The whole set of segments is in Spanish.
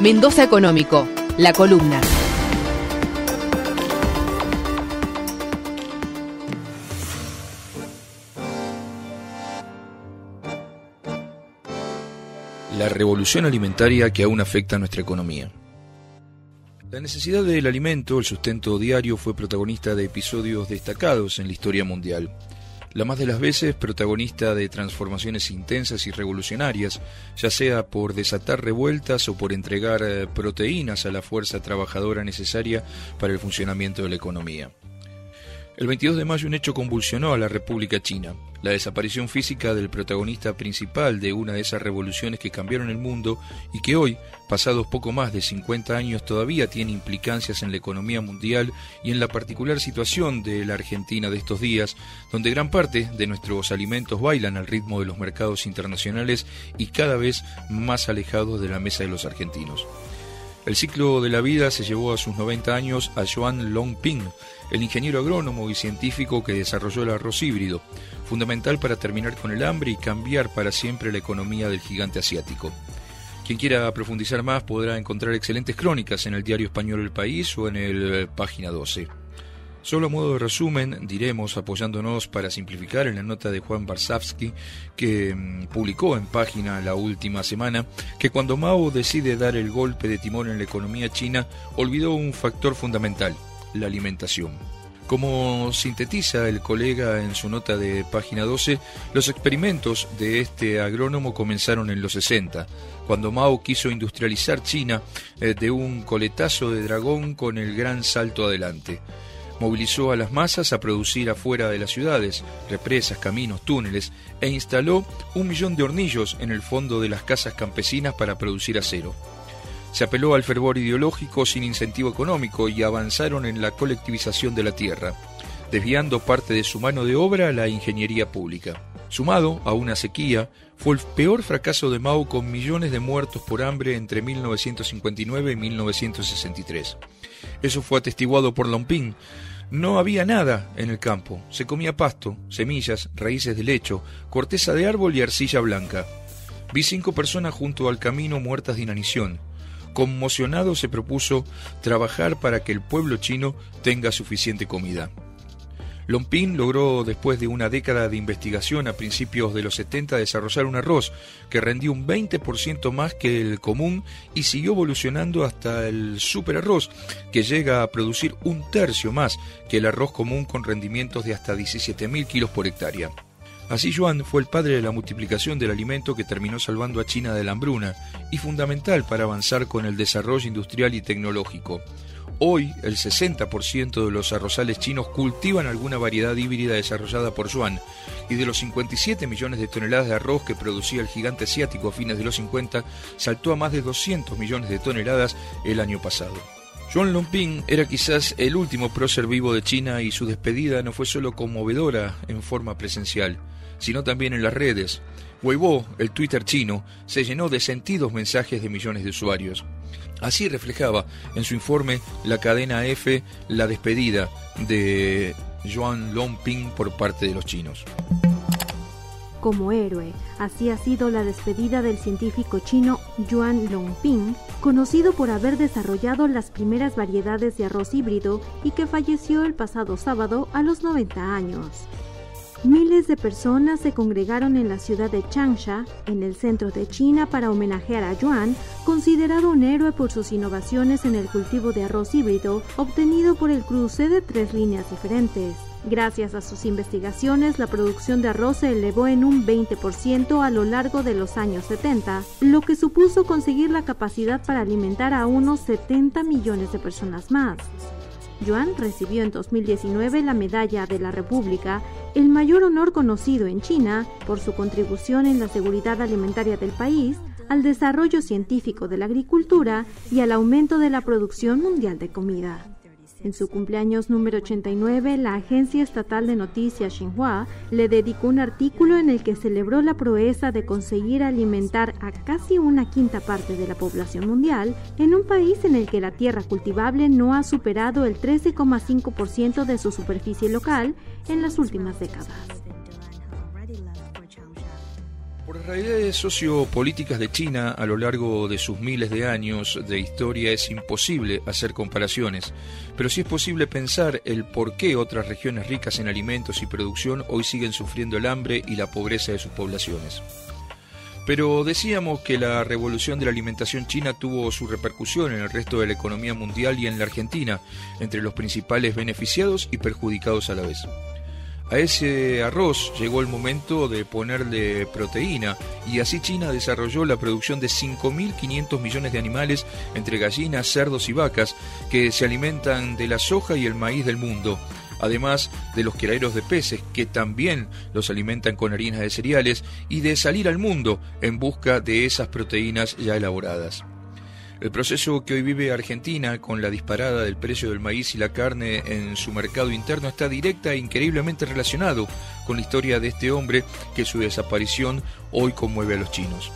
Mendoza Económico, la columna. La revolución alimentaria que aún afecta a nuestra economía. La necesidad del alimento, el sustento diario, fue protagonista de episodios destacados en la historia mundial la más de las veces protagonista de transformaciones intensas y revolucionarias, ya sea por desatar revueltas o por entregar eh, proteínas a la fuerza trabajadora necesaria para el funcionamiento de la economía. El 22 de mayo un hecho convulsionó a la República China, la desaparición física del protagonista principal de una de esas revoluciones que cambiaron el mundo y que hoy, pasados poco más de 50 años, todavía tiene implicancias en la economía mundial y en la particular situación de la Argentina de estos días, donde gran parte de nuestros alimentos bailan al ritmo de los mercados internacionales y cada vez más alejados de la mesa de los argentinos. El ciclo de la vida se llevó a sus 90 años a Joan Longping, el ingeniero agrónomo y científico que desarrolló el arroz híbrido, fundamental para terminar con el hambre y cambiar para siempre la economía del gigante asiático. Quien quiera profundizar más podrá encontrar excelentes crónicas en el diario español El País o en el eh, página 12. Solo a modo de resumen, diremos, apoyándonos para simplificar en la nota de Juan Barsavsky, que mm, publicó en página la última semana, que cuando Mao decide dar el golpe de timón en la economía china, olvidó un factor fundamental, la alimentación. Como sintetiza el colega en su nota de página 12, los experimentos de este agrónomo comenzaron en los 60, cuando Mao quiso industrializar China eh, de un coletazo de dragón con el gran salto adelante movilizó a las masas a producir afuera de las ciudades, represas, caminos, túneles, e instaló un millón de hornillos en el fondo de las casas campesinas para producir acero. Se apeló al fervor ideológico sin incentivo económico y avanzaron en la colectivización de la tierra, desviando parte de su mano de obra a la ingeniería pública. Sumado a una sequía, fue el peor fracaso de Mao con millones de muertos por hambre entre 1959 y 1963. Eso fue atestiguado por Lomping, no había nada en el campo. Se comía pasto, semillas, raíces de lecho, corteza de árbol y arcilla blanca. Vi cinco personas junto al camino muertas de inanición. Conmocionado se propuso trabajar para que el pueblo chino tenga suficiente comida. Lompín logró, después de una década de investigación a principios de los 70, desarrollar un arroz que rendió un 20% más que el común y siguió evolucionando hasta el super arroz, que llega a producir un tercio más que el arroz común con rendimientos de hasta 17.000 kilos por hectárea. Así Yuan fue el padre de la multiplicación del alimento que terminó salvando a China de la hambruna y fundamental para avanzar con el desarrollo industrial y tecnológico. Hoy, el 60% de los arrozales chinos cultivan alguna variedad híbrida desarrollada por Yuan, y de los 57 millones de toneladas de arroz que producía el gigante asiático a fines de los 50, saltó a más de 200 millones de toneladas el año pasado. Yuan Longping era quizás el último prócer vivo de China y su despedida no fue solo conmovedora en forma presencial, sino también en las redes. Weibo, el Twitter chino, se llenó de sentidos mensajes de millones de usuarios. Así reflejaba en su informe la cadena F la despedida de Yuan Longping por parte de los chinos. Como héroe, así ha sido la despedida del científico chino Yuan Longping, conocido por haber desarrollado las primeras variedades de arroz híbrido y que falleció el pasado sábado a los 90 años. Miles de personas se congregaron en la ciudad de Changsha, en el centro de China, para homenajear a Yuan, considerado un héroe por sus innovaciones en el cultivo de arroz híbrido, obtenido por el cruce de tres líneas diferentes. Gracias a sus investigaciones, la producción de arroz se elevó en un 20% a lo largo de los años 70, lo que supuso conseguir la capacidad para alimentar a unos 70 millones de personas más. Yuan recibió en 2019 la Medalla de la República, el mayor honor conocido en China por su contribución en la seguridad alimentaria del país, al desarrollo científico de la agricultura y al aumento de la producción mundial de comida. En su cumpleaños número 89, la agencia estatal de noticias Xinhua le dedicó un artículo en el que celebró la proeza de conseguir alimentar a casi una quinta parte de la población mundial en un país en el que la tierra cultivable no ha superado el 13,5% de su superficie local en las últimas décadas realidades sociopolíticas de China a lo largo de sus miles de años de historia es imposible hacer comparaciones, pero sí es posible pensar el por qué otras regiones ricas en alimentos y producción hoy siguen sufriendo el hambre y la pobreza de sus poblaciones. Pero decíamos que la revolución de la alimentación china tuvo su repercusión en el resto de la economía mundial y en la Argentina, entre los principales beneficiados y perjudicados a la vez. A ese arroz llegó el momento de ponerle proteína y así China desarrolló la producción de 5.500 millones de animales entre gallinas, cerdos y vacas que se alimentan de la soja y el maíz del mundo, además de los criaderos de peces que también los alimentan con harinas de cereales y de salir al mundo en busca de esas proteínas ya elaboradas. El proceso que hoy vive Argentina con la disparada del precio del maíz y la carne en su mercado interno está directa e increíblemente relacionado con la historia de este hombre que su desaparición hoy conmueve a los chinos.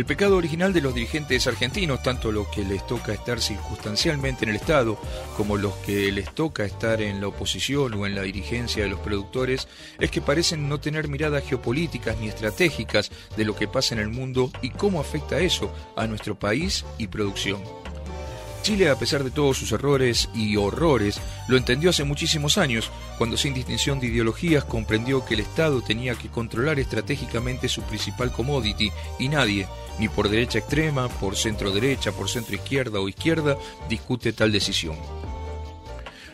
El pecado original de los dirigentes argentinos, tanto los que les toca estar circunstancialmente en el Estado como los que les toca estar en la oposición o en la dirigencia de los productores, es que parecen no tener miradas geopolíticas ni estratégicas de lo que pasa en el mundo y cómo afecta eso a nuestro país y producción. Chile, a pesar de todos sus errores y horrores, lo entendió hace muchísimos años, cuando sin distinción de ideologías comprendió que el Estado tenía que controlar estratégicamente su principal commodity y nadie, ni por derecha extrema, por centro derecha, por centro izquierda o izquierda, discute tal decisión.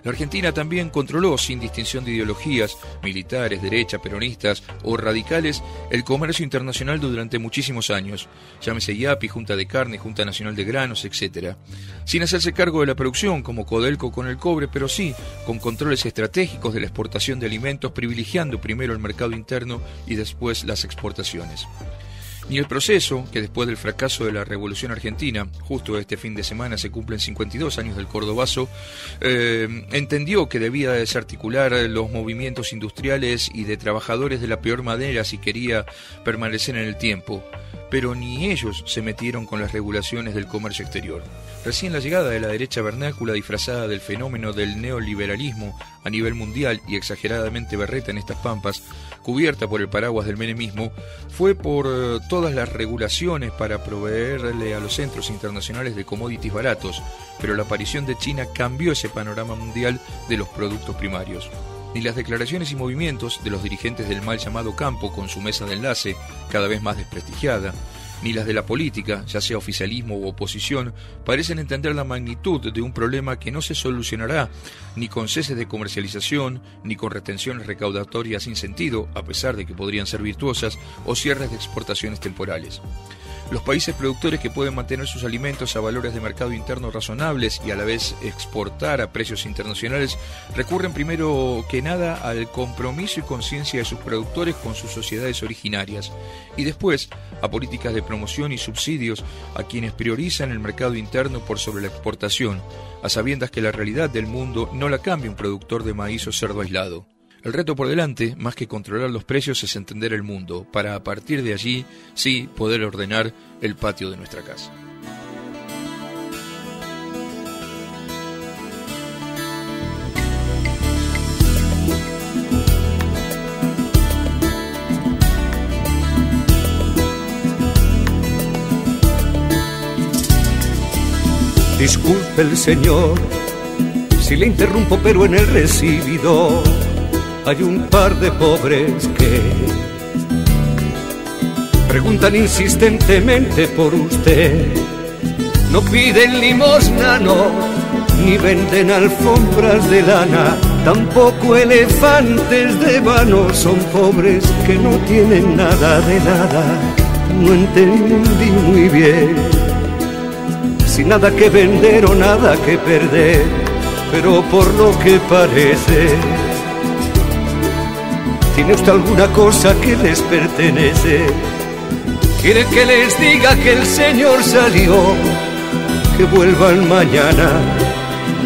La Argentina también controló, sin distinción de ideologías, militares, derecha, peronistas o radicales, el comercio internacional durante muchísimos años, llámese IAPI, Junta de Carne, Junta Nacional de Granos, etc. Sin hacerse cargo de la producción, como Codelco con el cobre, pero sí con controles estratégicos de la exportación de alimentos, privilegiando primero el mercado interno y después las exportaciones. Ni el proceso, que después del fracaso de la Revolución Argentina, justo este fin de semana se cumplen 52 años del Cordobazo, eh, entendió que debía desarticular los movimientos industriales y de trabajadores de la peor manera si quería permanecer en el tiempo pero ni ellos se metieron con las regulaciones del comercio exterior. Recién la llegada de la derecha vernácula disfrazada del fenómeno del neoliberalismo a nivel mundial y exageradamente berreta en estas pampas, cubierta por el paraguas del menemismo, fue por eh, todas las regulaciones para proveerle a los centros internacionales de commodities baratos, pero la aparición de China cambió ese panorama mundial de los productos primarios ni las declaraciones y movimientos de los dirigentes del mal llamado campo con su mesa de enlace, cada vez más desprestigiada, ni las de la política, ya sea oficialismo u oposición, parecen entender la magnitud de un problema que no se solucionará ni con ceses de comercialización, ni con retenciones recaudatorias sin sentido, a pesar de que podrían ser virtuosas, o cierres de exportaciones temporales. Los países productores que pueden mantener sus alimentos a valores de mercado interno razonables y a la vez exportar a precios internacionales recurren primero que nada al compromiso y conciencia de sus productores con sus sociedades originarias y después a políticas de promoción y subsidios a quienes priorizan el mercado interno por sobre la exportación, a sabiendas que la realidad del mundo no la cambia un productor de maíz o cerdo aislado. El reto por delante, más que controlar los precios, es entender el mundo, para a partir de allí, sí, poder ordenar el patio de nuestra casa. Disculpe el señor si le interrumpo, pero en el recibido hay un par de pobres que preguntan insistentemente por usted. No piden limosna, no, ni venden alfombras de lana, tampoco elefantes de vano, son pobres que no tienen nada de nada. No entendí muy bien, sin nada que vender o nada que perder, pero por lo que parece ¿Tiene usted alguna cosa que les pertenece? ¿Quiere que les diga que el Señor salió? Que vuelvan mañana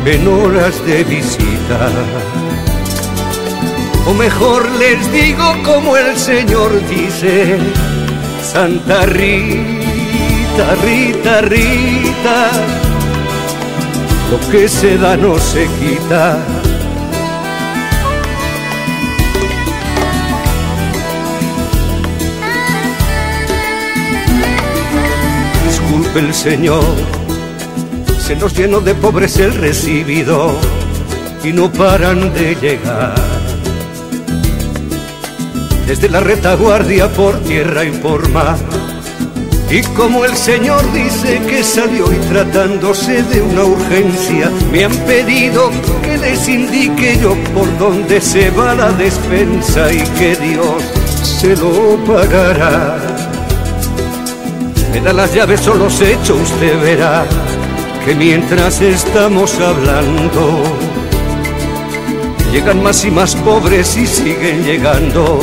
en horas de visita. O mejor les digo como el Señor dice, Santa Rita, Rita, Rita, lo que se da no se quita el Señor, se nos llenó de pobres el recibido y no paran de llegar. Desde la retaguardia por tierra y por mar. Y como el Señor dice que salió y tratándose de una urgencia, me han pedido que les indique yo por dónde se va la despensa y que Dios se lo pagará. Me da las llaves o los hechos, usted verá que mientras estamos hablando, llegan más y más pobres y siguen llegando.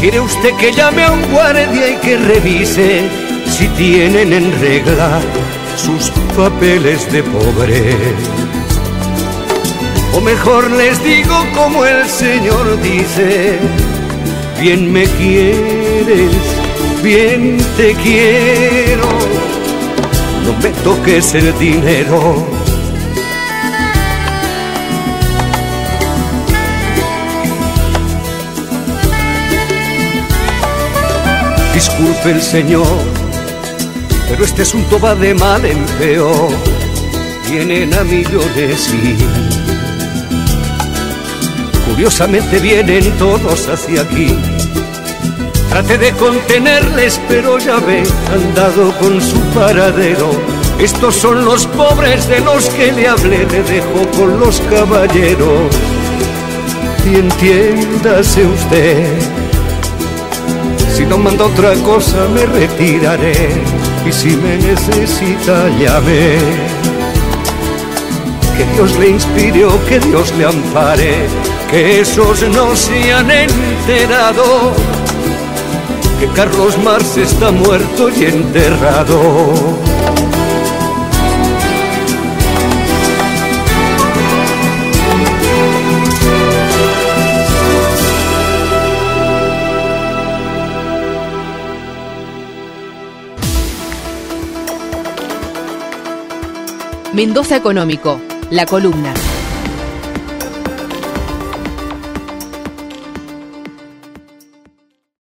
¿Quiere usted que llame a un guardia y que revise si tienen en regla sus papeles de pobre? O mejor les digo como el Señor dice, bien me quieres, bien te quiero, no me toques el dinero. Disculpe el Señor, pero este asunto va de mal en peor. Vienen a millones y curiosamente vienen todos hacia aquí. Trate de contenerles, pero ya ve, han dado con su paradero. Estos son los pobres de los que le hablé, le dejo con los caballeros. Y entiéndase usted, si no manda otra cosa me retiraré. Y si me necesita, llame. Que Dios le inspire o que Dios le ampare, que esos no se han enterado que Carlos Marx está muerto y enterrado. Mendoza Económico, la columna.